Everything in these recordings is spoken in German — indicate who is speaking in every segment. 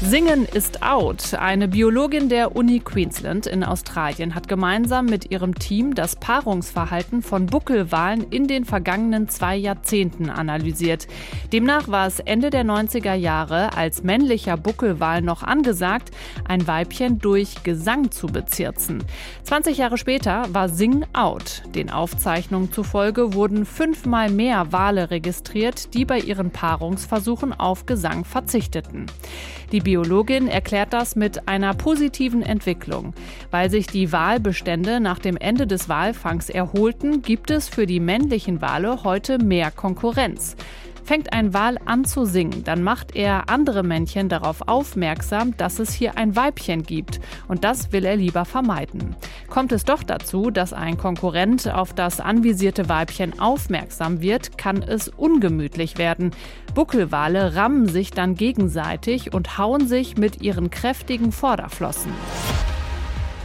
Speaker 1: Singen ist out. Eine Biologin der Uni Queensland in Australien hat gemeinsam mit ihrem Team das Paarungsverhalten von Buckelwalen in den vergangenen zwei Jahrzehnten analysiert. Demnach war es Ende der 90er Jahre als männlicher Buckelwal noch angesagt, ein Weibchen durch Gesang zu bezirzen. 20 Jahre später war Sing out. Den Aufzeichnungen zufolge wurden fünfmal mehr Wale registriert, die bei ihren Paarungsversuchen auf Gesang verzichteten. Die Biologin erklärt das mit einer positiven Entwicklung. Weil sich die Walbestände nach dem Ende des Walfangs erholten, gibt es für die männlichen Wale heute mehr Konkurrenz. Fängt ein Wal an zu singen, dann macht er andere Männchen darauf aufmerksam, dass es hier ein Weibchen gibt. Und das will er lieber vermeiden. Kommt es doch dazu, dass ein Konkurrent auf das anvisierte Weibchen aufmerksam wird, kann es ungemütlich werden. Buckelwale rammen sich dann gegenseitig und hauen sich mit ihren kräftigen Vorderflossen.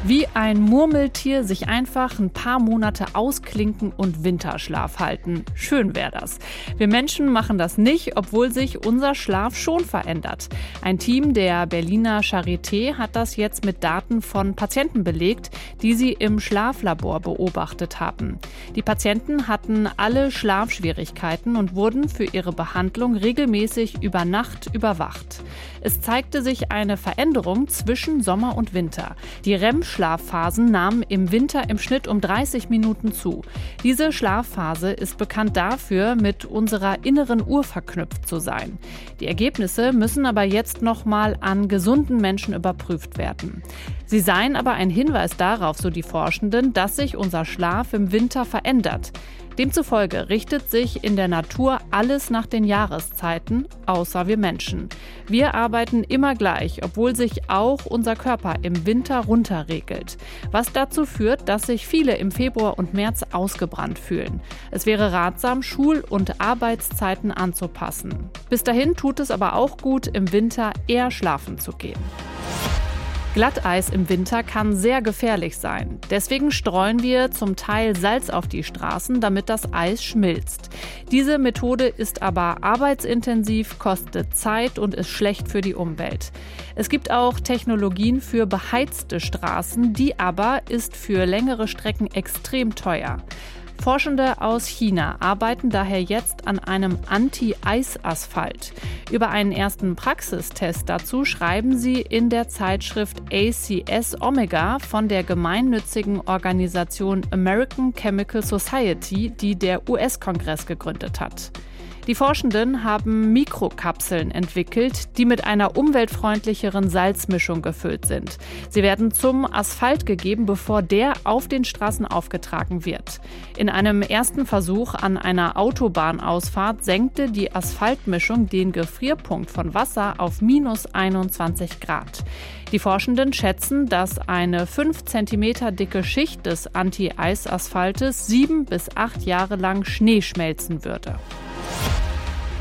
Speaker 1: Wie ein Murmeltier sich einfach ein paar Monate ausklinken und Winterschlaf halten. Schön wäre das. Wir Menschen machen das nicht, obwohl sich unser Schlaf schon verändert. Ein Team der Berliner Charité hat das jetzt mit Daten von Patienten belegt, die sie im Schlaflabor beobachtet haben. Die Patienten hatten alle Schlafschwierigkeiten und wurden für ihre Behandlung regelmäßig über Nacht überwacht. Es zeigte sich eine Veränderung zwischen Sommer und Winter. Die REM Tiefschlafphasen nahmen im Winter im Schnitt um 30 Minuten zu. Diese Schlafphase ist bekannt dafür, mit unserer inneren Uhr verknüpft zu sein. Die Ergebnisse müssen aber jetzt nochmal an gesunden Menschen überprüft werden. Sie seien aber ein Hinweis darauf, so die Forschenden, dass sich unser Schlaf im Winter verändert. Demzufolge richtet sich in der Natur alles nach den Jahreszeiten, außer wir Menschen. Wir arbeiten immer gleich, obwohl sich auch unser Körper im Winter runterregelt. Was dazu führt, dass sich viele im Februar und März ausgebrannt fühlen. Es wäre ratsam, Schul- und Arbeitszeiten anzupassen. Bis dahin tut es aber auch gut, im Winter eher schlafen zu gehen. Glatteis im Winter kann sehr gefährlich sein. Deswegen streuen wir zum Teil Salz auf die Straßen, damit das Eis schmilzt. Diese Methode ist aber arbeitsintensiv, kostet Zeit und ist schlecht für die Umwelt. Es gibt auch Technologien für beheizte Straßen, die aber ist für längere Strecken extrem teuer. Forschende aus China arbeiten daher jetzt an einem Anti-Eis-Asphalt. Über einen ersten Praxistest dazu schreiben sie in der Zeitschrift ACS Omega von der gemeinnützigen Organisation American Chemical Society, die der US-Kongress gegründet hat. Die Forschenden haben Mikrokapseln entwickelt, die mit einer umweltfreundlicheren Salzmischung gefüllt sind. Sie werden zum Asphalt gegeben, bevor der auf den Straßen aufgetragen wird. In einem ersten Versuch an einer Autobahnausfahrt senkte die Asphaltmischung den Gefrierpunkt von Wasser auf minus 21 Grad. Die Forschenden schätzen, dass eine 5 cm dicke Schicht des Anti-Eis-Asphaltes sieben bis acht Jahre lang Schnee schmelzen würde.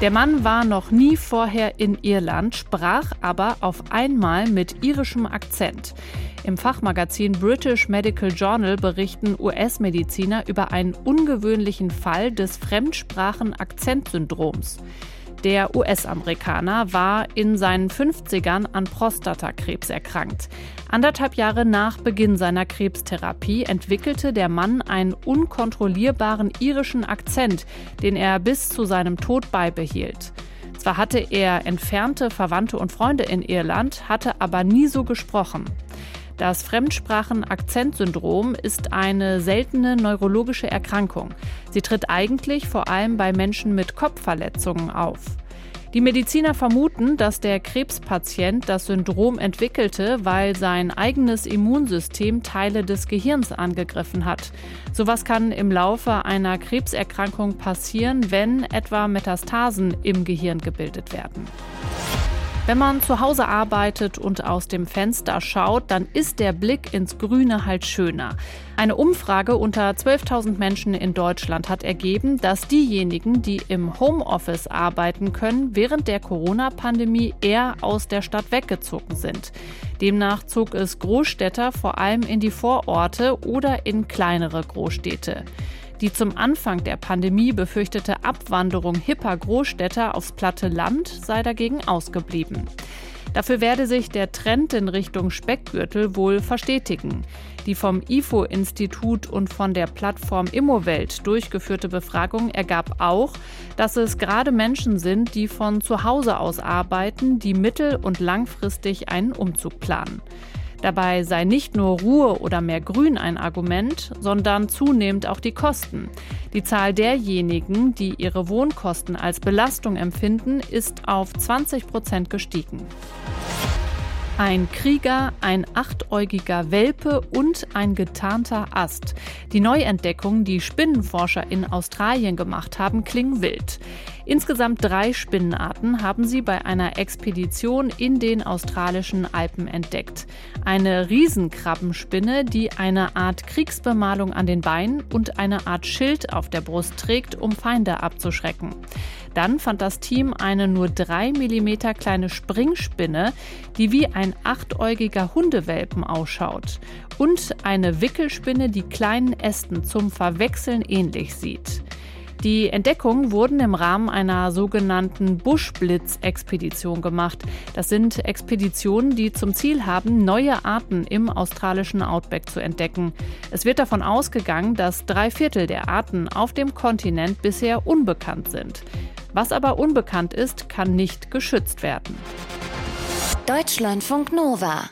Speaker 1: Der Mann war noch nie vorher in Irland, sprach aber auf einmal mit irischem Akzent. Im Fachmagazin British Medical Journal berichten US-Mediziner über einen ungewöhnlichen Fall des Fremdsprachen-Akzentsyndroms. Der US-Amerikaner war in seinen 50ern an Prostatakrebs erkrankt. Anderthalb Jahre nach Beginn seiner Krebstherapie entwickelte der Mann einen unkontrollierbaren irischen Akzent, den er bis zu seinem Tod beibehielt. Zwar hatte er entfernte Verwandte und Freunde in Irland, hatte aber nie so gesprochen. Das Fremdsprachen-Akzentsyndrom ist eine seltene neurologische Erkrankung. Sie tritt eigentlich vor allem bei Menschen mit Kopfverletzungen auf. Die Mediziner vermuten, dass der Krebspatient das Syndrom entwickelte, weil sein eigenes Immunsystem Teile des Gehirns angegriffen hat. Sowas kann im Laufe einer Krebserkrankung passieren, wenn etwa Metastasen im Gehirn gebildet werden. Wenn man zu Hause arbeitet und aus dem Fenster schaut, dann ist der Blick ins Grüne halt schöner. Eine Umfrage unter 12.000 Menschen in Deutschland hat ergeben, dass diejenigen, die im Homeoffice arbeiten können, während der Corona-Pandemie eher aus der Stadt weggezogen sind. Demnach zog es Großstädter vor allem in die Vororte oder in kleinere Großstädte. Die zum Anfang der Pandemie befürchtete Abwanderung hipper Großstädter aufs platte Land sei dagegen ausgeblieben. Dafür werde sich der Trend in Richtung Speckgürtel wohl verstetigen. Die vom IFO-Institut und von der Plattform Immowelt durchgeführte Befragung ergab auch, dass es gerade Menschen sind, die von zu Hause aus arbeiten, die mittel- und langfristig einen Umzug planen. Dabei sei nicht nur Ruhe oder mehr Grün ein Argument, sondern zunehmend auch die Kosten. Die Zahl derjenigen, die ihre Wohnkosten als Belastung empfinden, ist auf 20 Prozent gestiegen. Ein Krieger, ein achtäugiger Welpe und ein getarnter Ast. Die Neuentdeckungen, die Spinnenforscher in Australien gemacht haben, klingen wild. Insgesamt drei Spinnenarten haben sie bei einer Expedition in den australischen Alpen entdeckt. Eine Riesenkrabbenspinne, die eine Art Kriegsbemalung an den Beinen und eine Art Schild auf der Brust trägt, um Feinde abzuschrecken. Dann fand das Team eine nur drei Millimeter kleine Springspinne, die wie ein achtäugiger Hundewelpen ausschaut. Und eine Wickelspinne, die kleinen Ästen zum Verwechseln ähnlich sieht. Die Entdeckungen wurden im Rahmen einer sogenannten Buschblitz-Expedition gemacht. Das sind Expeditionen, die zum Ziel haben, neue Arten im australischen Outback zu entdecken. Es wird davon ausgegangen, dass drei Viertel der Arten auf dem Kontinent bisher unbekannt sind. Was aber unbekannt ist, kann nicht geschützt werden.
Speaker 2: Deutschlandfunk Nova